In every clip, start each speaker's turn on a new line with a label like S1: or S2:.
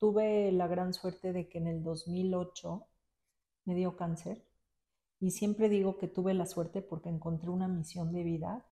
S1: tuve la gran suerte de que en el 2008 me dio cáncer y siempre digo que tuve la suerte porque encontré una misión de vida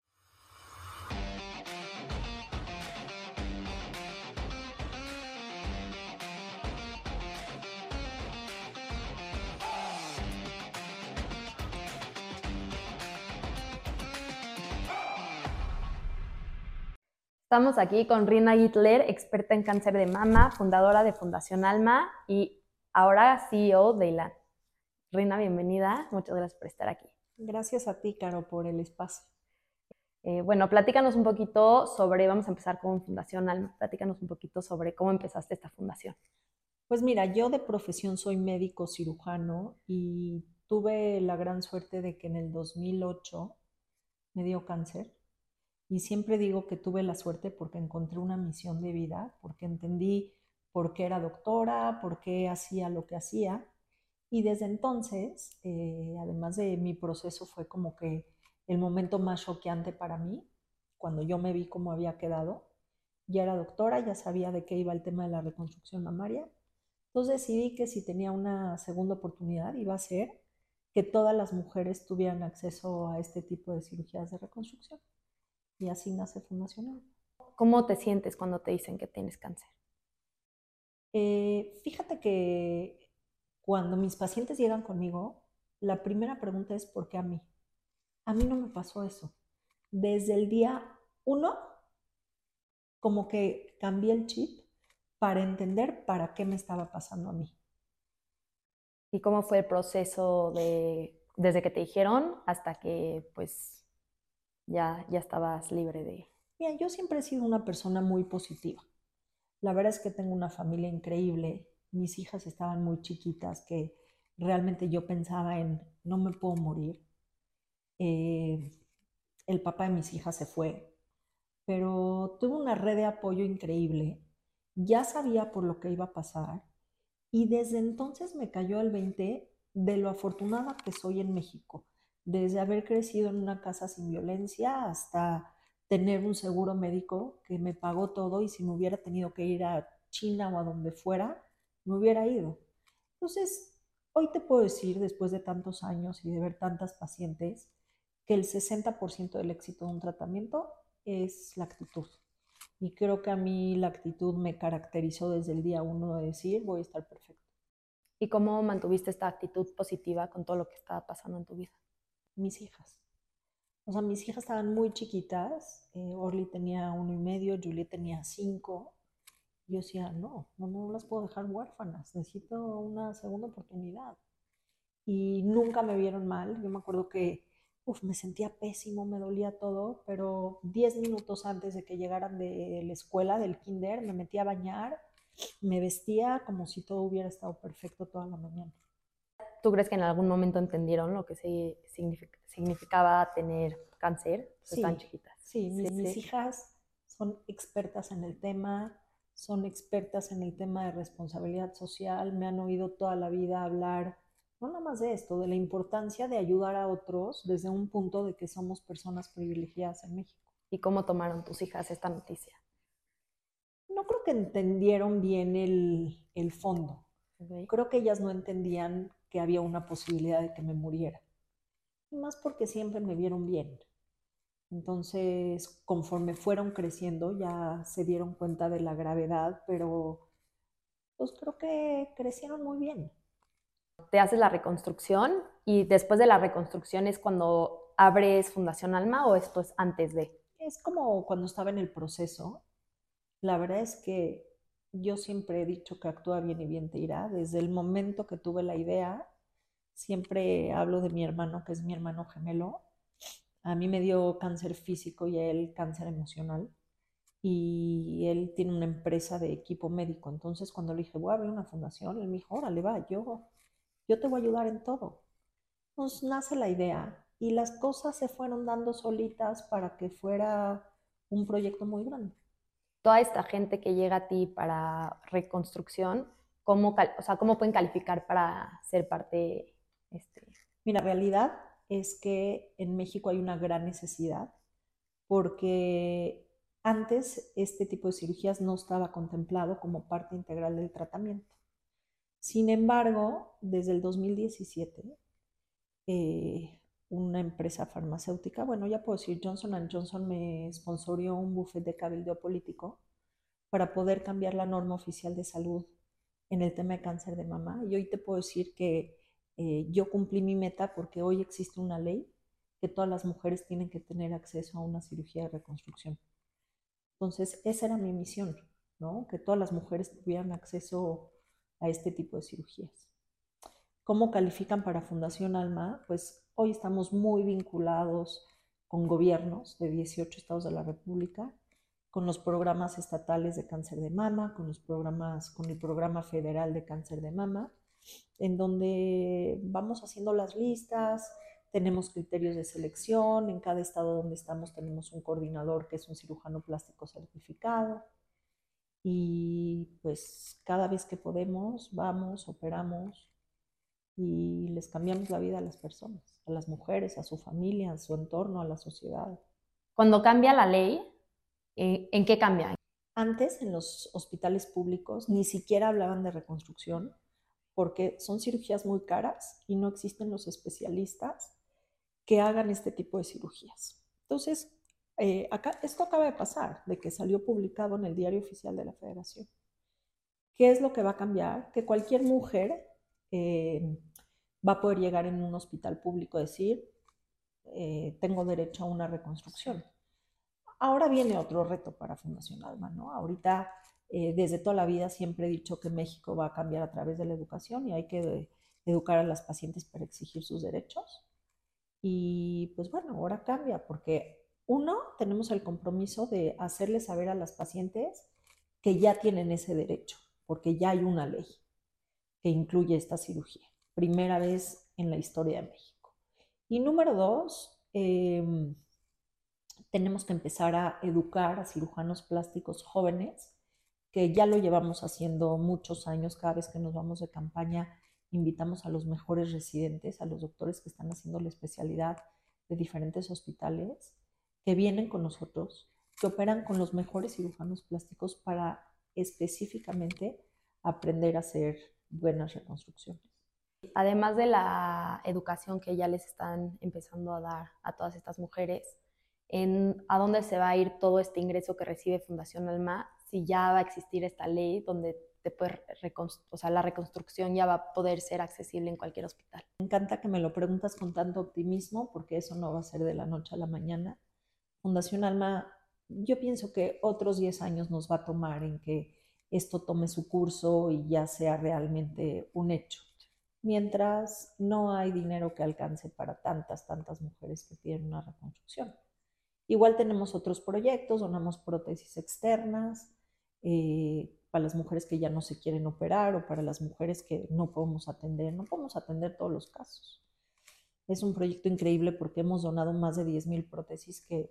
S2: Estamos aquí con Rina Hitler, experta en cáncer de mama, fundadora de Fundación Alma y ahora CEO de ILAN. Rina, bienvenida. Muchas gracias por estar aquí.
S1: Gracias a ti, Caro, por el espacio.
S2: Eh, bueno, platícanos un poquito sobre, vamos a empezar con Fundación Alma, platícanos un poquito sobre cómo empezaste esta fundación.
S1: Pues mira, yo de profesión soy médico cirujano y tuve la gran suerte de que en el 2008 me dio cáncer y siempre digo que tuve la suerte porque encontré una misión de vida, porque entendí por qué era doctora, por qué hacía lo que hacía. Y desde entonces, eh, además de mi proceso, fue como que el momento más choqueante para mí, cuando yo me vi cómo había quedado. Ya era doctora, ya sabía de qué iba el tema de la reconstrucción mamaria. Entonces decidí que si tenía una segunda oportunidad iba a ser que todas las mujeres tuvieran acceso a este tipo de cirugías de reconstrucción y así nace Fundacional.
S2: ¿Cómo te sientes cuando te dicen que tienes cáncer?
S1: Eh, fíjate que cuando mis pacientes llegan conmigo, la primera pregunta es ¿por qué a mí? A mí no me pasó eso. Desde el día uno, como que cambié el chip para entender para qué me estaba pasando a mí.
S2: ¿Y cómo fue el proceso de desde que te dijeron hasta que pues ya, ya estabas libre de...
S1: Mira, yo siempre he sido una persona muy positiva. La verdad es que tengo una familia increíble. Mis hijas estaban muy chiquitas que realmente yo pensaba en no me puedo morir. Eh, el papá de mis hijas se fue, pero tuve una red de apoyo increíble. Ya sabía por lo que iba a pasar y desde entonces me cayó el 20 de lo afortunada que soy en México desde haber crecido en una casa sin violencia hasta tener un seguro médico que me pagó todo y si me hubiera tenido que ir a China o a donde fuera, me hubiera ido. Entonces, hoy te puedo decir, después de tantos años y de ver tantas pacientes, que el 60% del éxito de un tratamiento es la actitud. Y creo que a mí la actitud me caracterizó desde el día uno de decir, voy a estar perfecto.
S2: ¿Y cómo mantuviste esta actitud positiva con todo lo que estaba pasando en tu vida?
S1: Mis hijas. O sea, mis hijas estaban muy chiquitas. Eh, Orly tenía uno y medio, Julie tenía cinco. Yo decía, no, no, no las puedo dejar huérfanas. Necesito una segunda oportunidad. Y nunca me vieron mal. Yo me acuerdo que uf, me sentía pésimo, me dolía todo, pero diez minutos antes de que llegaran de la escuela, del kinder, me metía a bañar, me vestía como si todo hubiera estado perfecto toda la mañana.
S2: ¿Tú crees que en algún momento entendieron lo que significaba tener cáncer
S1: sí, tan chiquitas? Sí, mis, hijas son expertas en el tema, son expertas en el tema de responsabilidad social, me han oído toda la vida hablar, no nada más de esto, de la importancia de ayudar a otros desde un punto de que somos personas privilegiadas en México.
S2: ¿Y cómo tomaron tus hijas esta noticia?
S1: No creo que entendieron bien el, fondo. Creo que ellas no entendían que había una posibilidad de que me muriera. Y más porque siempre me vieron bien. Entonces, conforme fueron creciendo, ya se dieron cuenta de la gravedad, pero pues creo que crecieron muy bien.
S2: Te haces la reconstrucción y después de la reconstrucción es cuando abres Fundación Alma o esto es antes de?
S1: Es como cuando estaba en el proceso. La verdad es que yo siempre he dicho que actúa bien y bien te irá. Desde el momento que tuve la idea, siempre hablo de mi hermano, que es mi hermano gemelo. A mí me dio cáncer físico y a él cáncer emocional. Y él tiene una empresa de equipo médico. Entonces, cuando le dije, voy a abrir una fundación, él me dijo, órale, va, yo, yo te voy a ayudar en todo. Nos nace la idea y las cosas se fueron dando solitas para que fuera un proyecto muy grande
S2: toda esta gente que llega a ti para reconstrucción, ¿cómo, o sea, ¿cómo pueden calificar para ser parte? Este?
S1: Mira, la realidad es que en México hay una gran necesidad porque Antes este tipo de cirugías no estaba contemplado como parte integral del tratamiento. Sin embargo, desde el 2017, eh, una empresa farmacéutica, bueno, ya puedo decir, Johnson Johnson me sponsorió un buffet de cabildeo político para poder cambiar la norma oficial de salud en el tema de cáncer de mama. Y hoy te puedo decir que eh, yo cumplí mi meta porque hoy existe una ley que todas las mujeres tienen que tener acceso a una cirugía de reconstrucción. Entonces, esa era mi misión, ¿no? Que todas las mujeres tuvieran acceso a este tipo de cirugías. ¿Cómo califican para Fundación Alma? Pues hoy estamos muy vinculados con gobiernos de 18 estados de la República, con los programas estatales de cáncer de mama, con los programas, con el programa federal de cáncer de mama, en donde vamos haciendo las listas, tenemos criterios de selección, en cada estado donde estamos tenemos un coordinador que es un cirujano plástico certificado, y pues cada vez que podemos vamos, operamos y les cambiamos la vida a las personas, a las mujeres, a su familia, a su entorno, a la sociedad.
S2: Cuando cambia la ley, eh, ¿en qué cambia?
S1: Antes en los hospitales públicos ni siquiera hablaban de reconstrucción porque son cirugías muy caras y no existen los especialistas que hagan este tipo de cirugías. Entonces, eh, acá, esto acaba de pasar, de que salió publicado en el diario oficial de la federación. ¿Qué es lo que va a cambiar? Que cualquier mujer eh, va a poder llegar en un hospital público a decir, eh, tengo derecho a una reconstrucción. Ahora viene otro reto para Fundación Alma, ¿no? Ahorita, desde toda la vida siempre he dicho que México va a cambiar a través de la educación y hay que educar a las pacientes para exigir sus derechos. Y pues bueno, ahora cambia porque uno, tenemos el compromiso de hacerles saber a las pacientes que ya tienen ese derecho, porque ya hay una ley que incluye esta cirugía. Primera vez en la historia de México. Y número dos, em, tenemos que empezar a educar a cirujanos plásticos jóvenes, que ya lo llevamos haciendo muchos años, cada vez que nos vamos de campaña, invitamos a los mejores residentes, a los doctores que están haciendo la especialidad de diferentes hospitales que vienen con nosotros, que operan con los mejores cirujanos plásticos para específicamente aprender a hacer buenas reconstrucciones.
S2: Además de la educación que ya les están empezando a dar a todas estas mujeres, en a dónde se va a ir todo este ingreso que recibe Fundación Alma si ya va a existir esta ley donde te o sea, la reconstrucción ya va a poder ser accesible en cualquier hospital.
S1: Me encanta que me lo preguntas con tanto optimismo porque eso no va a ser de la noche a la mañana. Fundación Alma, yo pienso que otros 10 años nos va a tomar en que esto tome su curso y ya sea realmente un hecho. Mientras no hay dinero que alcance para tantas, tantas mujeres que tienen una reconstrucción. Igual tenemos otros proyectos, donamos prótesis externas eh, para las mujeres que ya no se quieren operar o para las mujeres que no podemos atender. No podemos atender todos los casos. Es un proyecto increíble porque hemos donado más de 10.000 prótesis que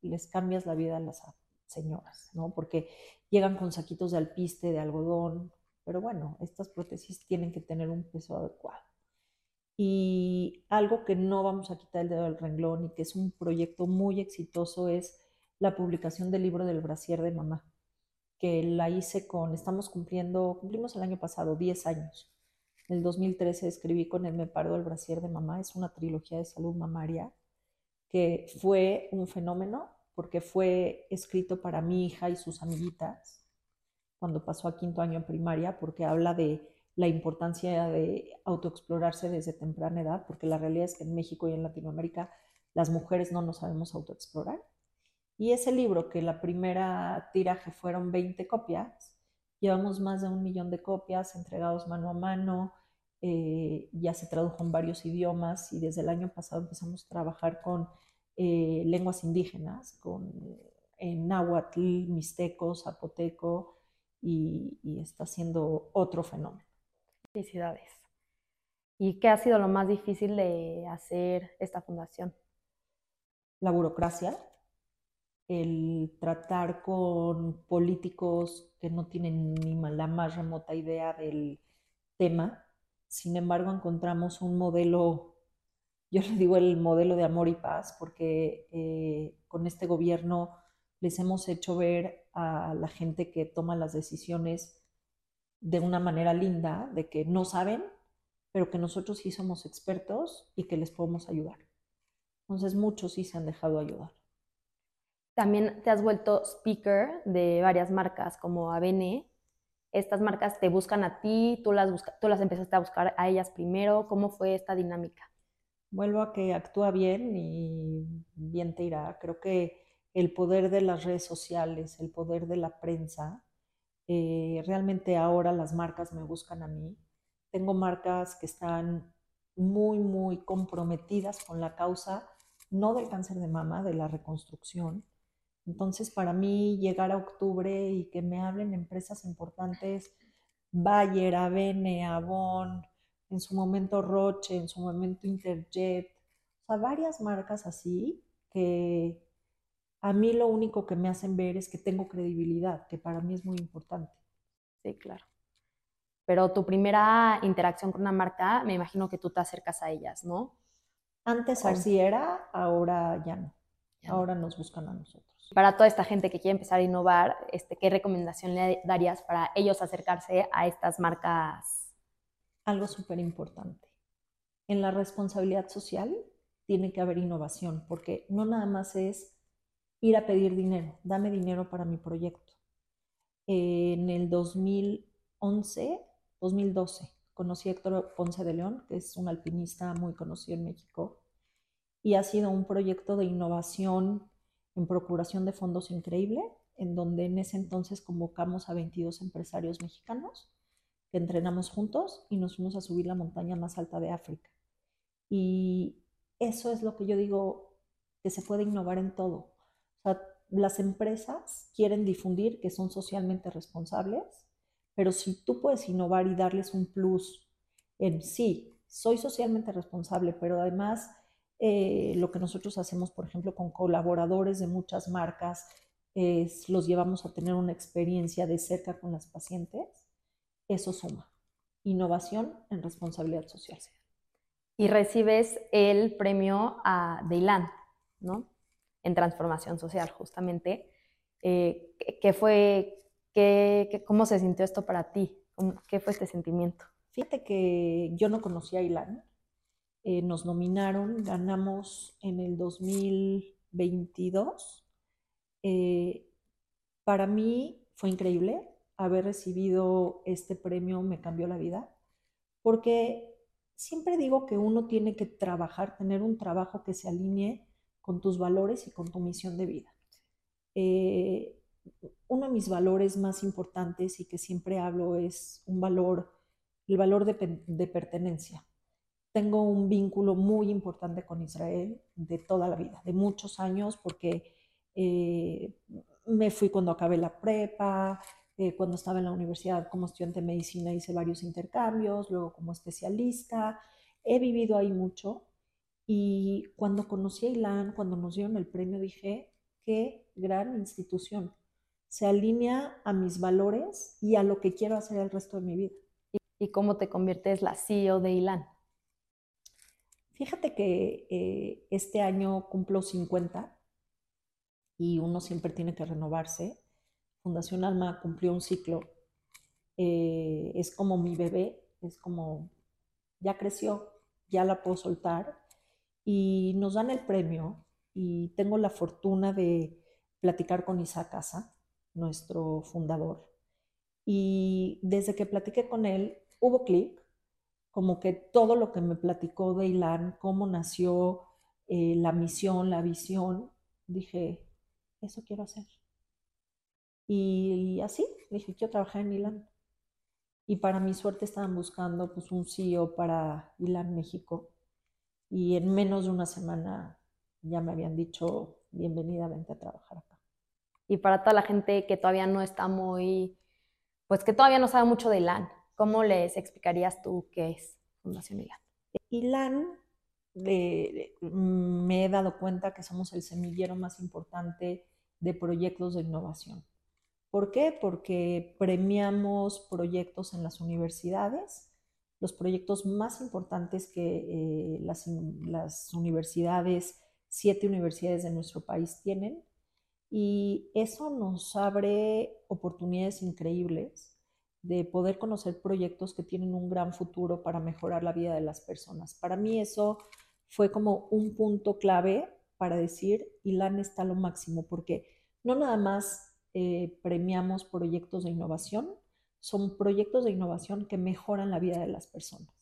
S1: les cambias la vida a las señoras, ¿no? Porque llegan con saquitos de alpiste, de algodón, pero bueno, estas prótesis tienen que tener un peso adecuado. Y algo que no vamos a quitar el dedo del renglón y que es un proyecto muy exitoso es la publicación del libro del brasier de mamá, que la hice con, estamos cumpliendo, cumplimos el año pasado 10 años. En el 2013 escribí con el Me Paro el brasier de mamá, es una trilogía de salud mamaria que fue un fenómeno porque fue escrito para mi hija y sus amiguitas cuando pasó a quinto año en primaria, porque habla de la importancia de autoexplorarse desde temprana edad, porque la realidad es que en México y en Latinoamérica las mujeres no nos sabemos autoexplorar. Y ese libro, que la primera tiraje fueron 20 copias, llevamos más de un millón de copias entregados mano a mano, eh, ya se tradujo en varios idiomas y desde el año pasado empezamos a trabajar con eh, lenguas indígenas, con, en náhuatl, mixteco, zapoteco, y, está siendo otro fenómeno.
S2: Felicidades. ¿Y qué ha sido lo más difícil de hacer esta fundación?
S1: La burocracia, el tratar con políticos que no tienen ni la más remota idea del tema. Sin embargo, encontramos un modelo yo le digo el modelo de amor y paz, porque eh, con este gobierno les hemos hecho ver a la gente que toma las decisiones de una manera linda, de que no saben, pero que nosotros sí somos expertos y que les podemos ayudar. Entonces muchos sí se han dejado ayudar.
S2: También te has vuelto speaker de varias marcas como Avene. Estas marcas te buscan a ti, tú las, tú las empezaste a buscar a ellas primero. ¿Cómo fue esta dinámica?
S1: Vuelvo a que actúa bien y bien te irá. Creo que el poder de las redes sociales, el poder de la prensa, eh, realmente ahora las marcas me buscan a mí. Tengo marcas que están muy, muy comprometidas con la causa, no del cáncer de mama, de la reconstrucción, entonces, para mí, llegar a octubre y que me hablen empresas importantes, Bayer, Avene, Avon, en su momento Roche, en su momento Interjet, o sea, varias marcas así que a mí lo único que me hacen ver es que tengo credibilidad, que para mí es muy importante.
S2: Sí, claro. Pero tu primera interacción con una marca, me imagino que tú te acercas a ellas, ¿no?
S1: Antes así era, ahora ya no. Ahora nos buscan a nosotros.
S2: Para toda esta gente que quiere empezar a innovar, este, ¿qué recomendación le darías para ellos acercarse a estas marcas?
S1: Algo súper importante. En la responsabilidad social tiene que haber innovación, porque no nada más es ir a pedir dinero, dame dinero para mi proyecto. En el 2011, 2012, conocí a Héctor Ponce de León, que es un alpinista muy conocido en México, y ha sido un proyecto de innovación en procuración de fondos increíble, en donde en ese entonces convocamos a 22 empresarios mexicanos entrenamos juntos y nos fuimos a subir la montaña más alta de África. Y eso es lo que yo digo, que se puede innovar en todo. Las empresas quieren difundir que son socialmente responsables, pero si tú puedes innovar y darles un plus en sí, soy socialmente responsable, pero además eh, lo que nosotros hacemos, por ejemplo, con colaboradores de muchas marcas, es los llevamos a tener una experiencia de cerca con las pacientes. Eso suma. Innovación en responsabilidad social.
S2: Y recibes el premio a Deilan, ¿no? En transformación social, justamente. Eh, ¿Qué fue, qué, cómo se sintió esto para ti? ¿Qué fue este sentimiento?
S1: Fíjate que yo no conocía a Ilan, eh, nos nominaron, ganamos en el 2022. Eh, para mí fue increíble haber recibido este premio, me cambió la vida, porque siempre digo que uno tiene que trabajar, tener un trabajo que se alinee con tus valores y con tu misión de vida. Eh, uno de mis valores más importantes y que siempre hablo es un valor, el valor de pertenencia tengo un vínculo muy importante con Israel de toda la vida, de muchos años, porque eh, me fui cuando acabé la prepa, eh, cuando estaba en la universidad como estudiante de medicina hice varios intercambios, luego como especialista, he vivido ahí mucho y cuando conocí a Ilan, cuando nos dieron el premio, dije, qué gran institución, se alinea a mis valores y a lo que quiero hacer el resto de mi vida.
S2: ¿Y cómo te conviertes la CEO de Ilan?
S1: Fíjate que eh, este año cumplo 50 y uno siempre tiene que renovarse. Fundación Alma cumplió un ciclo. Eh, es como mi bebé, es como, ya creció, ya la puedo soltar. Y nos dan el premio y tengo la fortuna de platicar con Isaac Casa, nuestro fundador. Y desde que platiqué con él, hubo clic como que todo lo que me platicó de Ilan, cómo nació eh, la misión, la visión, dije, eso quiero hacer. Y, así, dije, quiero trabajar en Ilan. Y para mi suerte estaban buscando pues, un CEO para Ilan México. Y en menos de una semana ya me habían dicho, bienvenida, vente a trabajar acá.
S2: Y para toda la gente que todavía no está muy, pues que todavía no sabe mucho de Ilan, ¿Cómo les explicarías tú qué es Fundación ILAN?
S1: ILAN, me he dado cuenta que somos el semillero más importante de proyectos de innovación. ¿Por qué? Porque premiamos proyectos en las universidades, los proyectos más importantes que eh, las, las universidades, siete universidades de nuestro país tienen, Y eso nos abre oportunidades increíbles de poder conocer proyectos que tienen un gran futuro para mejorar la vida de las personas. Para mí eso fue como un punto clave para decir, ILAN está lo máximo, porque no nada más eh, premiamos proyectos de innovación, son proyectos de innovación que mejoran la vida de las personas.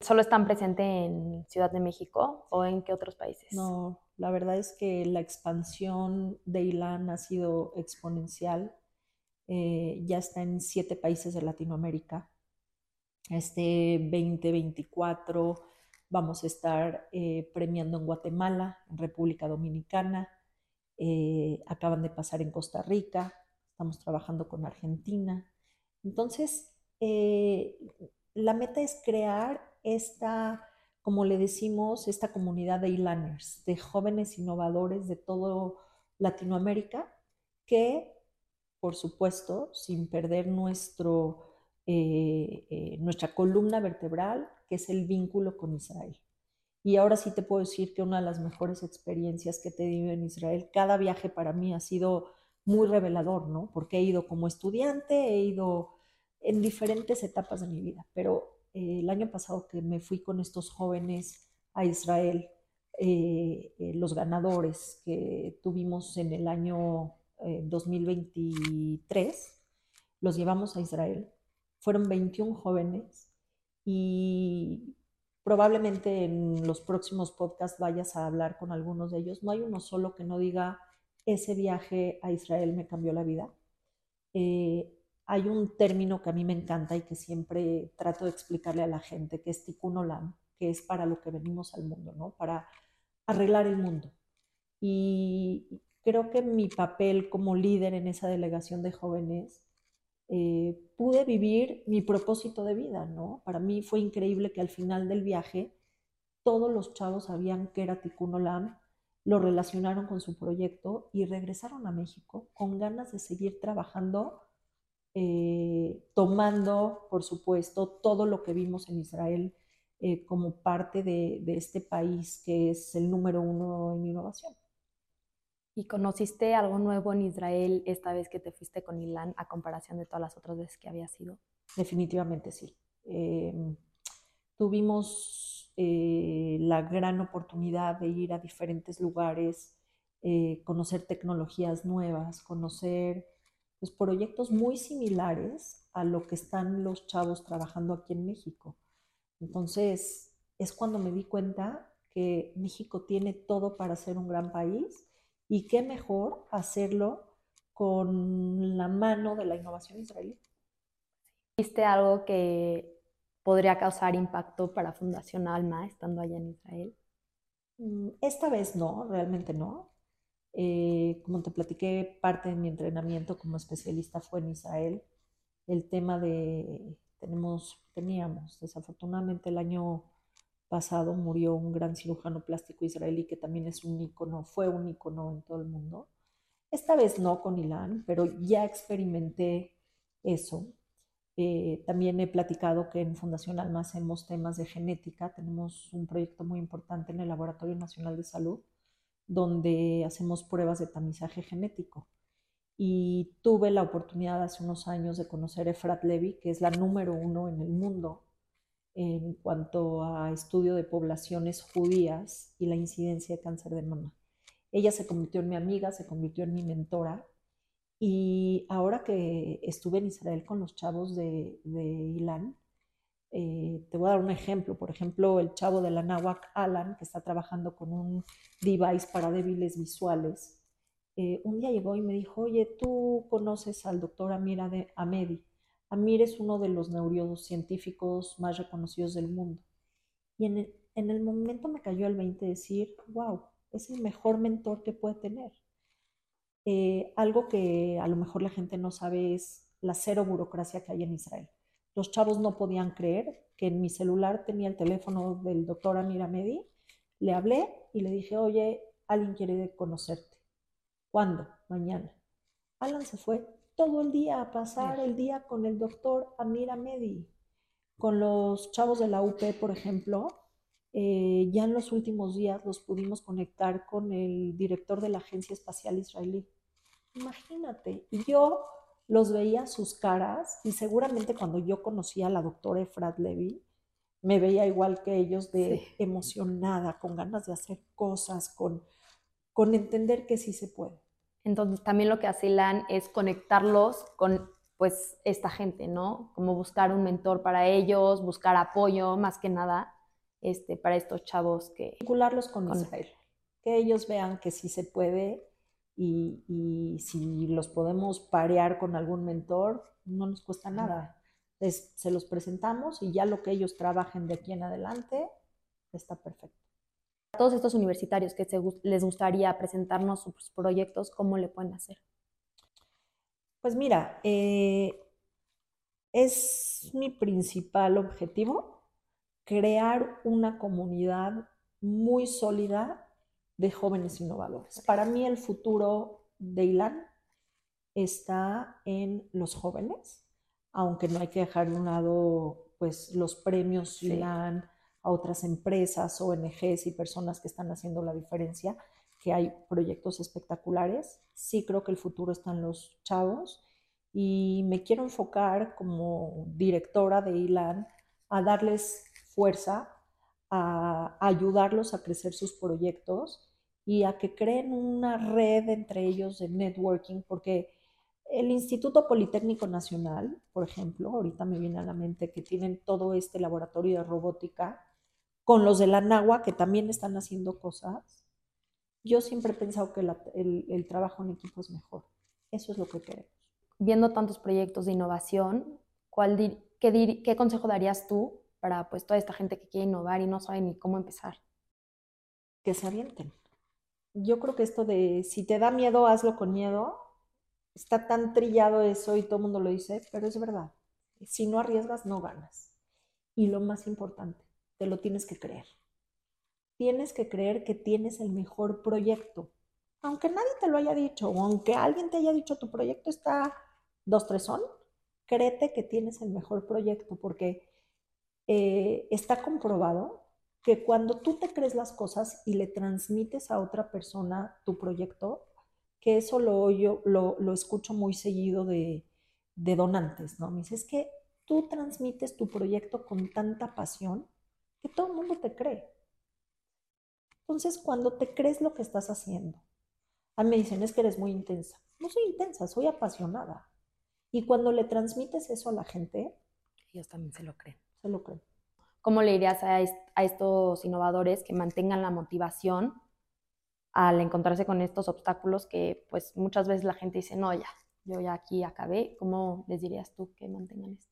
S2: ¿Solo están presentes en Ciudad de México o en qué otros países?
S1: No, la verdad es que la expansión de ILAN ha sido exponencial. Eh, ya está en siete países de Latinoamérica. Este 2024 vamos a estar eh, premiando en Guatemala, en República Dominicana. Eh, acaban de pasar en Costa Rica. Estamos trabajando con Argentina. Entonces, la meta es crear esta, como le decimos, esta comunidad de e-learners, de jóvenes innovadores de todo Latinoamérica, que, por supuesto, sin perder nuestro, eh, eh, nuestra columna vertebral, que es el vínculo con Israel. Y ahora sí te puedo decir que una de las mejores experiencias que he tenido en Israel, cada viaje para mí ha sido muy revelador, ¿no? Porque he ido como estudiante, he ido en diferentes etapas de mi vida, pero eh, el año pasado que me fui con estos jóvenes a Israel, eh, eh, los ganadores que tuvimos en el año 2023, los llevamos a Israel. Fueron 21 jóvenes y probablemente en los próximos podcasts vayas a hablar con algunos de ellos. No hay uno solo que no diga, ese viaje a Israel me cambió la vida hay un término que a mí me encanta y que siempre trato de explicarle a la gente, que es tikkun olam, que es para lo que venimos al mundo, ¿no? Para arreglar el mundo. Y creo que mi papel como líder en esa delegación de jóvenes, eh, pude vivir mi propósito de vida, ¿no? Para mí fue increíble que al final del viaje todos los chavos sabían que era tikkun olam, lo relacionaron con su proyecto y regresaron a México con ganas de seguir trabajando eh, tomando, por supuesto, todo lo que vimos en Israel eh, como parte de, este país que es el número uno en innovación.
S2: ¿Y conociste algo nuevo en Israel esta vez que te fuiste con Ilan a comparación de todas las otras veces que había sido?
S1: Definitivamente sí. Em, tuvimos eh, la gran oportunidad de ir a diferentes lugares, conocer tecnologías nuevas, conocer pues, proyectos muy similares a lo que están los chavos trabajando aquí en México. Entonces, es cuando me di cuenta que México tiene todo para ser un gran país y qué mejor hacerlo con la mano de la innovación israelí.
S2: ¿Viste algo que podría causar impacto para Fundación Alma estando allá en Israel?
S1: Mm, esta vez no, realmente no. Eh, como te platiqué, parte de mi entrenamiento como especialista fue en Israel. El tema de, tenemos, teníamos, desafortunadamente el año pasado murió un gran cirujano plástico israelí que también es un icono, fue un icono en todo el mundo. Esta vez no con Ilan, pero ya experimenté eso. Eh, también he platicado que en Fundación Alma hacemos temas de genética. Tenemos un proyecto muy importante en el Laboratorio Nacional de Salud donde hacemos pruebas de tamizaje genético. Y tuve la oportunidad hace unos años de conocer a Efrat Levy, que es la número uno en el mundo en cuanto a estudio de poblaciones judías y la incidencia de cáncer de mama. Ella se convirtió en mi amiga, se convirtió en mi mentora. Y ahora que estuve en Israel con los chavos de, Ilan, eh, te voy a dar un ejemplo. Por ejemplo, el chavo de la Nahuac, Alan, que está trabajando con un device para débiles visuales, eh, un día llegó y me dijo, oye, tú conoces al doctor Amir Amedi. Amir es uno de los neurocientíficos más reconocidos del mundo. Y en el, momento me cayó el 20 decir, wow, es el mejor mentor que puede tener. Eh, algo que a lo mejor la gente no sabe es la cero burocracia que hay en Israel. Los chavos no podían creer que en mi celular tenía el teléfono del doctor Amir Amedi. Le hablé y le dije, oye, alguien quiere conocerte. ¿Cuándo? Mañana. Alan se fue todo el día a pasar el día con el doctor Amir Amedi. Con los chavos de la UP, por ejemplo, eh, ya en los últimos días los pudimos conectar con el director de la Agencia Espacial Israelí. Imagínate. Y yo los veía sus caras y seguramente cuando yo conocí a la doctora Efrat Levy, me veía igual que ellos de emocionada, con ganas de hacer cosas, con, con entender que sí se puede.
S2: Entonces también lo que hace es conectarlos con pues esta gente, ¿no? Como buscar un mentor para ellos, buscar apoyo más que nada este, para estos chavos que...
S1: Vincularlos con, con Israel, que ellos vean que sí se puede y, y, si los podemos parear con algún mentor, no nos cuesta nada. Entonces, se los presentamos y ya lo que ellos trabajen de aquí en adelante está perfecto.
S2: Todos estos universitarios que les gustaría presentarnos sus proyectos, ¿cómo le pueden hacer?
S1: Pues mira, eh, es mi principal objetivo crear una comunidad muy sólida de jóvenes innovadores. Para mí el futuro de ILAN está en los jóvenes, aunque no hay que dejar de un lado pues, los premios ILAN a otras empresas, ONGs y personas que están haciendo la diferencia, que hay proyectos espectaculares. Sí creo que el futuro está en los chavos y me quiero enfocar como directora de ILAN a darles fuerza, a ayudarlos a crecer sus proyectos y a que creen una red entre ellos de networking, porque el Instituto Politécnico Nacional, por ejemplo, ahorita me viene a la mente que tienen todo este laboratorio de robótica, con los de la NAGUA, que también están haciendo cosas, yo siempre he pensado que el, trabajo en equipo es mejor. Eso es lo que queremos.
S2: Viendo tantos proyectos de innovación, ¿cuál qué, qué, consejo darías tú para pues, toda esta gente que quiere innovar y no sabe ni cómo empezar?
S1: Que se avienten yo creo que esto de si te da miedo, hazlo con miedo, está tan trillado eso y todo el mundo lo dice, pero es verdad. Si no arriesgas, no ganas. Y lo más importante, te lo tienes que creer. Tienes que creer que tienes el mejor proyecto. Aunque nadie te lo haya dicho, o aunque alguien te haya dicho tu proyecto está dos, tres son, créete que tienes el mejor proyecto, porque eh, está comprobado que cuando tú te crees las cosas y le transmites a otra persona tu proyecto, que eso lo, yo, lo, escucho muy seguido de, donantes, ¿no? Me es que tú transmites tu proyecto con tanta pasión que todo el mundo te cree. Entonces, cuando te crees lo que estás haciendo, a mí me dicen, es que eres muy intensa. No soy intensa, soy apasionada. Y cuando le transmites eso a la gente,
S2: ellos también se lo creen.
S1: Se lo creen.
S2: ¿Cómo le dirías a, estos innovadores que mantengan la motivación al encontrarse con estos obstáculos que pues muchas veces la gente dice, no, ya, yo ya aquí acabé? ¿Cómo les dirías tú que mantengan esto?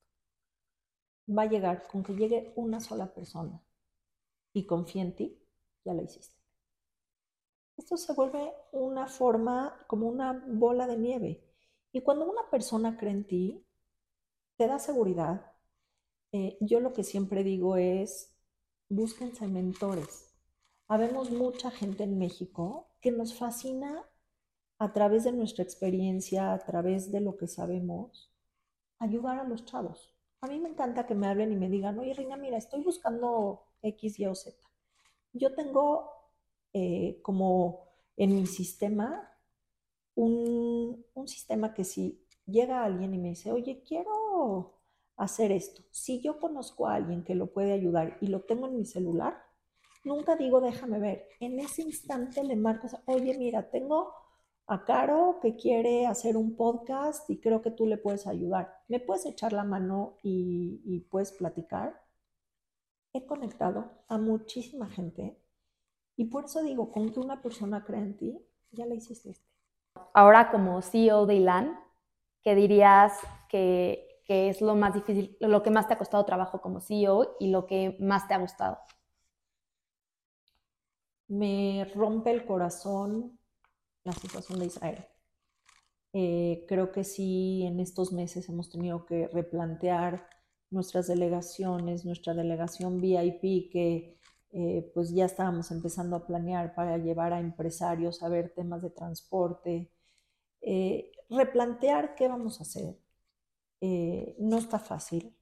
S1: Va a llegar con que llegue una sola persona y confíe en ti, ya lo hiciste. Esto se vuelve una forma como una bola de nieve. Y cuando una persona cree en ti, te da seguridad, eh, yo lo que siempre digo es, búsquense mentores. Habemos mucha gente en México que nos fascina a través de nuestra experiencia, a través de lo que sabemos, ayudar a los chavos. A mí me encanta que me hablen y me digan, oye Reina, mira, estoy buscando X, Y o Z. Yo tengo eh, como en mi sistema un, un sistema que si llega alguien y me dice, oye, quiero hacer esto. Si yo conozco a alguien que lo puede ayudar y lo tengo en mi celular, nunca digo déjame ver. En ese instante le marco, oye, mira, tengo a Caro que quiere hacer un podcast y creo que tú le puedes ayudar. ¿Me puedes echar la mano y, puedes platicar? He conectado a muchísima gente y por eso digo, con que una persona crea en ti, ya le hiciste.
S2: Ahora como CEO de ILAN, ¿qué dirías que ¿Qué es lo más difícil, lo que más te ha costado trabajo como CEO y lo que más te ha gustado?
S1: Me rompe el corazón la situación de Israel. Eh, creo que sí, en estos meses hemos tenido que replantear nuestras delegaciones, nuestra delegación VIP que eh, pues ya estábamos empezando a planear para llevar a empresarios a ver temas de transporte, eh, replantear qué vamos a hacer, eh, no está fácil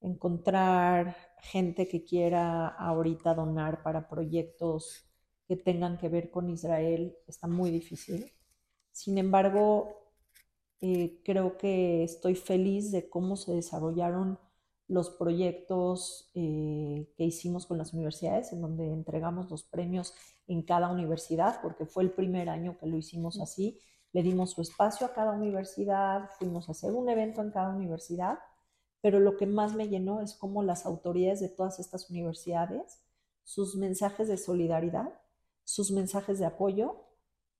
S1: encontrar gente que quiera ahorita donar para proyectos que tengan que ver con Israel. Está muy difícil. Sin embargo, eh, creo que estoy feliz de cómo se desarrollaron los proyectos eh, que hicimos con las universidades, en donde entregamos los premios en cada universidad, porque fue el primer año que lo hicimos así. Le dimos su espacio a cada universidad, fuimos a hacer un evento en cada universidad, pero lo que más me llenó es cómo las autoridades de todas estas universidades, sus mensajes de solidaridad, sus mensajes de apoyo,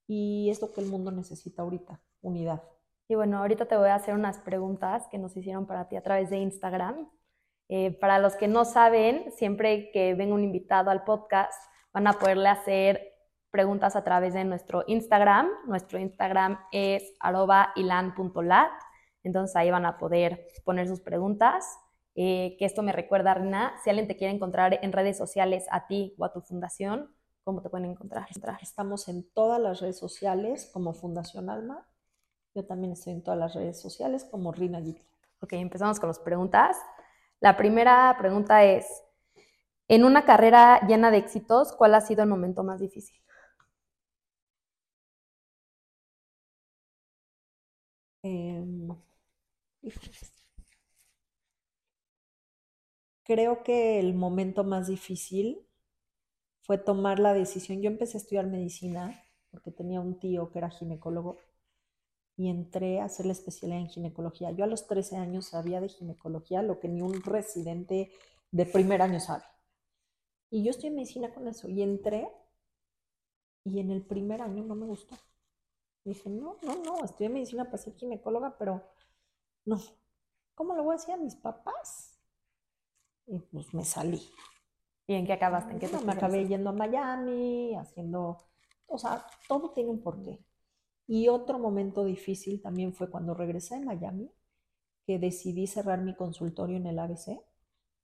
S1: y es lo que el mundo necesita ahorita, unidad.
S2: Y bueno, ahorita te voy a hacer unas preguntas que nos hicieron para ti a través de Instagram. Eh, para los que no saben, siempre que venga un invitado al podcast, van a poderle hacer preguntas a través de nuestro Instagram. Nuestro Instagram es ilan.lat. Entonces ahí van a poder poner sus preguntas. Eh, que esto me recuerda, Rina, si alguien te quiere encontrar en redes sociales a ti o a tu fundación, ¿cómo te pueden encontrar?
S1: Estamos en todas las redes sociales como Fundación Alma. Yo también estoy en todas las redes sociales como Rina Gitler.
S2: Ok, empezamos con las preguntas. La primera pregunta es, en una carrera llena de éxitos, ¿cuál ha sido el momento más difícil?
S1: Em, creo que el momento más difícil fue tomar la decisión. Yo empecé a estudiar medicina porque tenía un tío que era ginecólogo y entré a hacer la especialidad en ginecología. Yo a los 13 años sabía de ginecología lo que ni un residente de primer año sabe. Y yo estoy en medicina con eso y entré y en el primer año no me gustó. Dije, no, no, no, en medicina para ser ginecóloga, pero no. ¿Cómo lo voy a hacer a mis papás? Y pues me salí.
S2: ¿Y en qué acabaste? ¿En qué
S1: me acabé yendo a Miami, haciendo, o sea, todo tiene un porqué. Y otro momento difícil también fue cuando regresé a Miami, que decidí cerrar mi consultorio en el ABC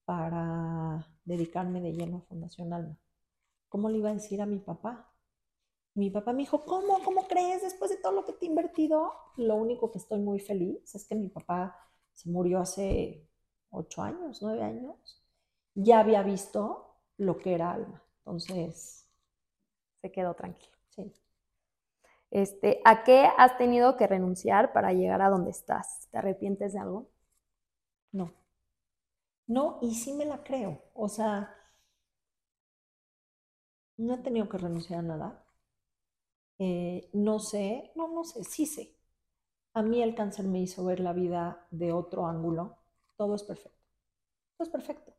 S1: para dedicarme de lleno a Fundación Alma. ¿Cómo le iba a decir a mi papá? Mi papá me dijo, ¿cómo? ¿Cómo crees después de todo lo que te he invertido? Lo único que estoy muy feliz es que mi papá se murió hace ocho años, nueve años. Ya había visto lo que era alma. Entonces,
S2: se quedó tranquilo. Este, ¿A qué has tenido que renunciar para llegar a donde estás? ¿Te arrepientes de algo?
S1: No. No, y sí me la creo. O sea, no he tenido que renunciar a nada. Eh, no sé, no, no sé, sí sé. A mí el cáncer me hizo ver la vida de otro ángulo. Todo es perfecto. Todo es perfecto.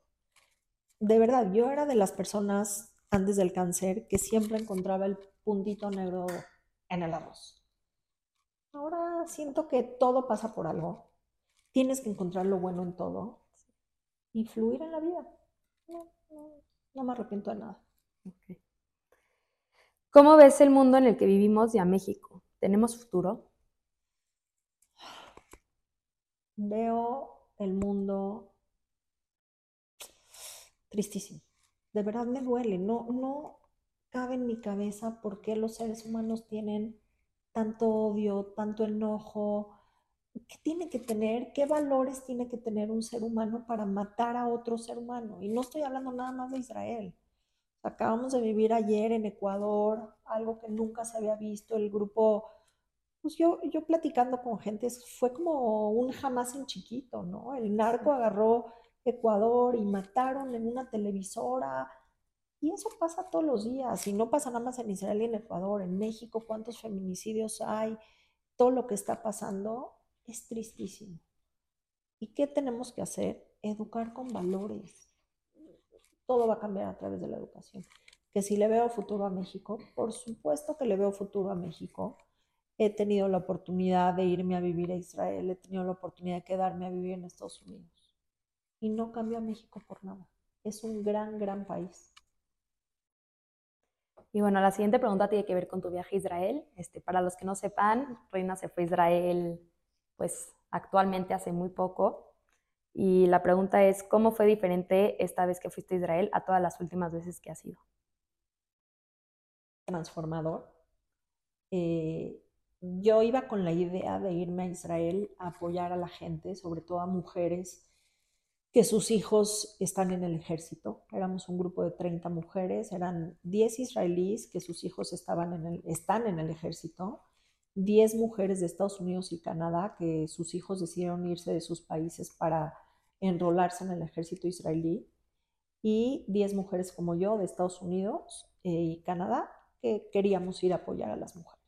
S1: De verdad, yo era de las personas antes del cáncer que siempre encontraba el puntito negro en el arroz. Ahora siento que todo pasa por algo. Tienes que encontrar lo bueno en todo y fluir en la vida. No, me arrepiento de nada.
S2: ¿Cómo ves el mundo en el que vivimos y a México? ¿Tenemos futuro?
S1: Veo el mundo tristísimo. De verdad me duele. No, no, cabe en mi cabeza por qué los seres humanos tienen tanto odio, tanto enojo, qué tiene que tener, qué valores tiene que tener un ser humano para matar a otro ser humano. Y no estoy hablando nada más de Israel. Acabamos de vivir ayer en Ecuador, algo que nunca se había visto, el grupo, pues yo, yo platicando con gente, fue como un jamás en chiquito, ¿no? El narco agarró Ecuador y mataron en una televisora y eso pasa todos los días, y no pasa nada más en Israel y en Ecuador, en México, cuántos feminicidios hay, todo lo que está pasando es tristísimo. ¿Y qué tenemos que hacer? Educar con valores. Todo va a cambiar a través de la educación. Que si le veo futuro a México, por supuesto que le veo futuro a México. He tenido la oportunidad de irme a vivir a Israel, he tenido la oportunidad de quedarme a vivir en Estados Unidos. Y no cambio a México por nada. Es un gran, gran país.
S2: Y bueno, la siguiente pregunta tiene que ver con tu viaje a Israel. Este, para los que no sepan, Reina se fue a Israel pues actualmente hace muy poco. Y la pregunta es, ¿cómo fue diferente esta vez que fuiste a Israel a todas las últimas veces que has ido?
S1: Transformador. Eh, yo iba con la idea de irme a Israel a apoyar a la gente, sobre todo a mujeres que sus hijos están en el ejército. Éramos un grupo de 30 mujeres, eran 10 israelíes que sus hijos estaban en el, están en el ejército 10 mujeres de Estados Unidos y Canadá que sus hijos decidieron irse de sus países para enrolarse en el ejército israelí y 10 mujeres como yo de Estados Unidos eh, y Canadá que queríamos ir a apoyar a las mujeres.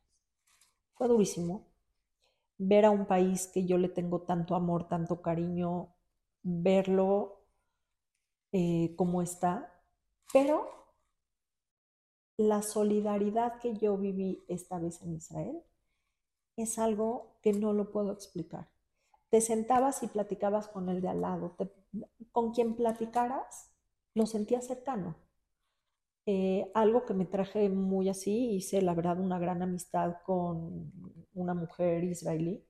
S1: Fue durísimo ver a un país que yo le tengo tanto amor, tanto cariño, verlo eh, como está, pero la solidaridad que yo viví esta vez en Israel es algo que no lo puedo explicar. Te sentabas y platicabas con el de al lado, con quien platicaras, lo sentías cercano. Eh, algo que me traje muy así, hice la verdad una gran amistad con una mujer israelí,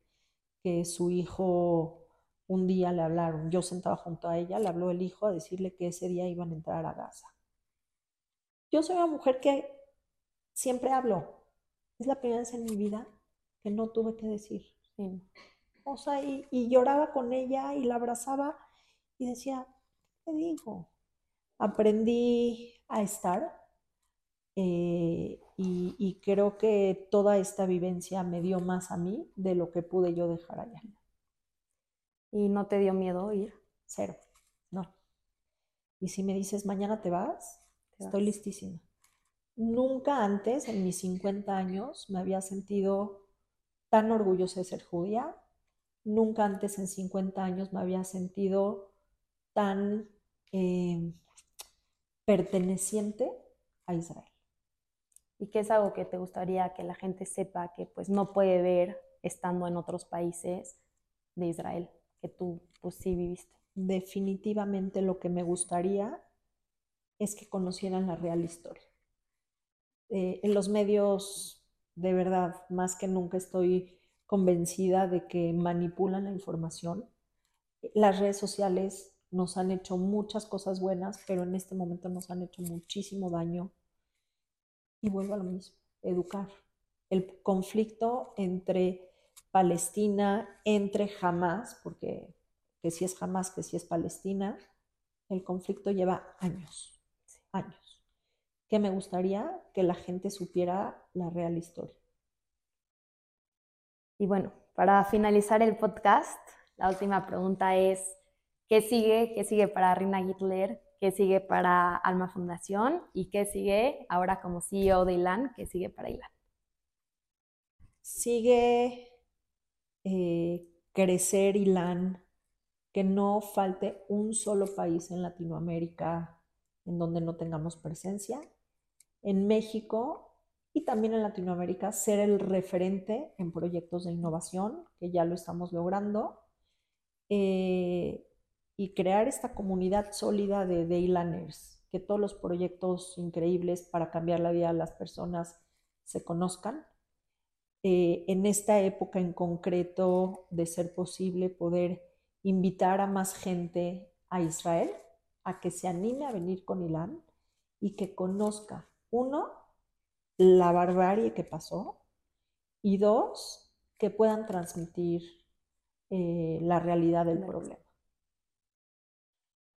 S1: que su hijo un día le hablaron, yo sentaba junto a ella, le habló el hijo a decirle que ese día iban a entrar a Gaza. Yo soy una mujer que siempre hablo. Es la primera vez en mi vida que no tuve que decir. O sea, y, lloraba con ella y la abrazaba y decía, ¿qué digo? Aprendí a estar eh, y, y, creo que toda esta vivencia me dio más a mí de lo que pude yo dejar allá.
S2: ¿Y no te dio miedo ir?
S1: Cero, no. Y si me dices, mañana te vas, estoy listísima. Nunca antes, en mis 50 años, me había sentido tan orgullosa de ser judía. Nunca antes en 50 años me había sentido tan eh, perteneciente a Israel.
S2: ¿Y qué es algo que te gustaría que la gente sepa que pues no puede ver estando en otros países de Israel, que tú pues sí viviste?
S1: Definitivamente lo que me gustaría es que conocieran la real historia. Eh, en los medios de verdad, más que nunca estoy convencida de que manipulan la información. Las redes sociales nos han hecho muchas cosas buenas, pero en este momento nos han hecho muchísimo daño. Y vuelvo a lo mismo, educar. El conflicto entre Palestina, entre Hamas, porque que si es Hamas, que si es Palestina, el conflicto lleva años, años que me gustaría que la gente supiera la real historia.
S2: Y bueno, para finalizar el podcast, la última pregunta es, ¿qué sigue? ¿Qué sigue para Rina Hitler? ¿Qué sigue para Alma Fundación? ¿Y qué sigue ahora como CEO de ILAN? ¿Qué sigue para ILAN?
S1: Sigue eh, crecer ILAN, que no falte un solo país en Latinoamérica en donde no tengamos presencia en México y también en Latinoamérica ser el referente en proyectos de innovación, que ya lo estamos logrando, eh, y crear esta comunidad sólida de Daylanners, que todos los proyectos increíbles para cambiar la vida de las personas se conozcan. Eh, en esta época en concreto, de ser posible, poder invitar a más gente a Israel a que se anime a venir con Ilan y que conozca uno, la barbarie que pasó y dos, que puedan transmitir eh, la realidad del problema.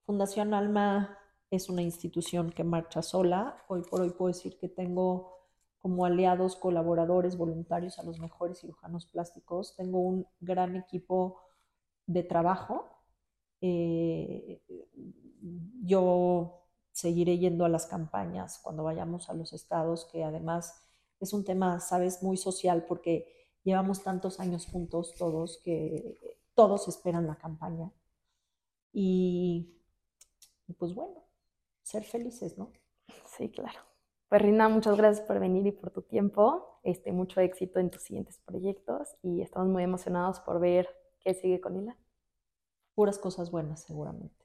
S1: Fundación Alma es una institución que marcha sola. Hoy por hoy puedo decir que tengo como aliados, colaboradores, voluntarios a los mejores cirujanos plásticos. Tengo un gran equipo de trabajo. Eh, yo seguiré yendo a las campañas cuando vayamos a los estados, que además es un tema, sabes, muy social porque llevamos tantos años juntos todos que todos esperan la campaña. Y, pues bueno, ser felices, ¿no?
S2: Sí, claro. Pues Rina, muchas gracias por venir y por tu tiempo. Este, mucho éxito en tus siguientes proyectos y estamos muy emocionados por ver qué sigue con Ila.
S1: Puras cosas buenas, seguramente.